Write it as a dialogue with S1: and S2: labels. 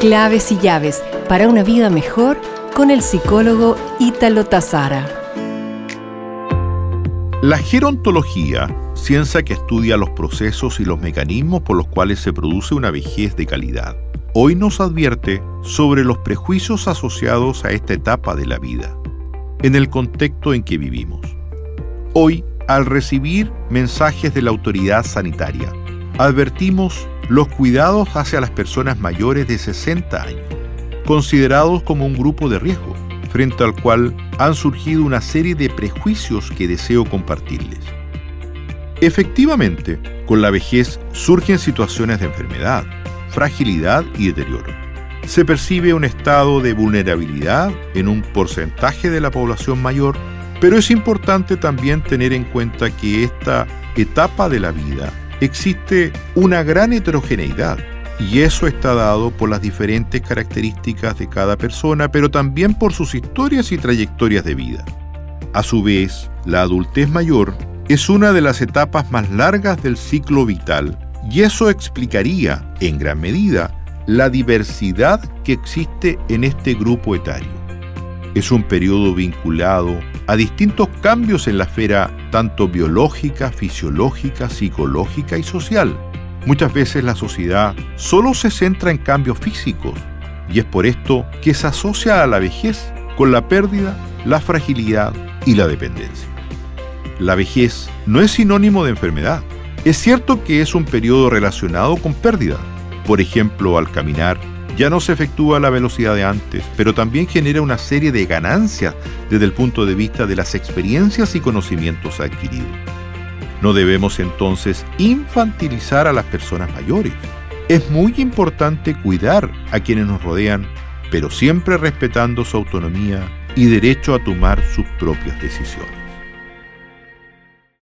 S1: Claves y llaves para una vida mejor con el psicólogo Ítalo Tazara.
S2: La gerontología, ciencia que estudia los procesos y los mecanismos por los cuales se produce una vejez de calidad, hoy nos advierte sobre los prejuicios asociados a esta etapa de la vida, en el contexto en que vivimos. Hoy, al recibir mensajes de la autoridad sanitaria, advertimos los cuidados hacia las personas mayores de 60 años, considerados como un grupo de riesgo, frente al cual han surgido una serie de prejuicios que deseo compartirles. Efectivamente, con la vejez surgen situaciones de enfermedad, fragilidad y deterioro. Se percibe un estado de vulnerabilidad en un porcentaje de la población mayor, pero es importante también tener en cuenta que esta etapa de la vida existe una gran heterogeneidad y eso está dado por las diferentes características de cada persona, pero también por sus historias y trayectorias de vida. A su vez, la adultez mayor es una de las etapas más largas del ciclo vital y eso explicaría, en gran medida, la diversidad que existe en este grupo etario. Es un periodo vinculado a distintos cambios en la esfera tanto biológica, fisiológica, psicológica y social. Muchas veces la sociedad solo se centra en cambios físicos y es por esto que se asocia a la vejez con la pérdida, la fragilidad y la dependencia. La vejez no es sinónimo de enfermedad. Es cierto que es un periodo relacionado con pérdida. Por ejemplo, al caminar, ya no se efectúa a la velocidad de antes, pero también genera una serie de ganancias desde el punto de vista de las experiencias y conocimientos adquiridos. No debemos entonces infantilizar a las personas mayores. Es muy importante cuidar a quienes nos rodean, pero siempre respetando su autonomía y derecho a tomar sus propias decisiones.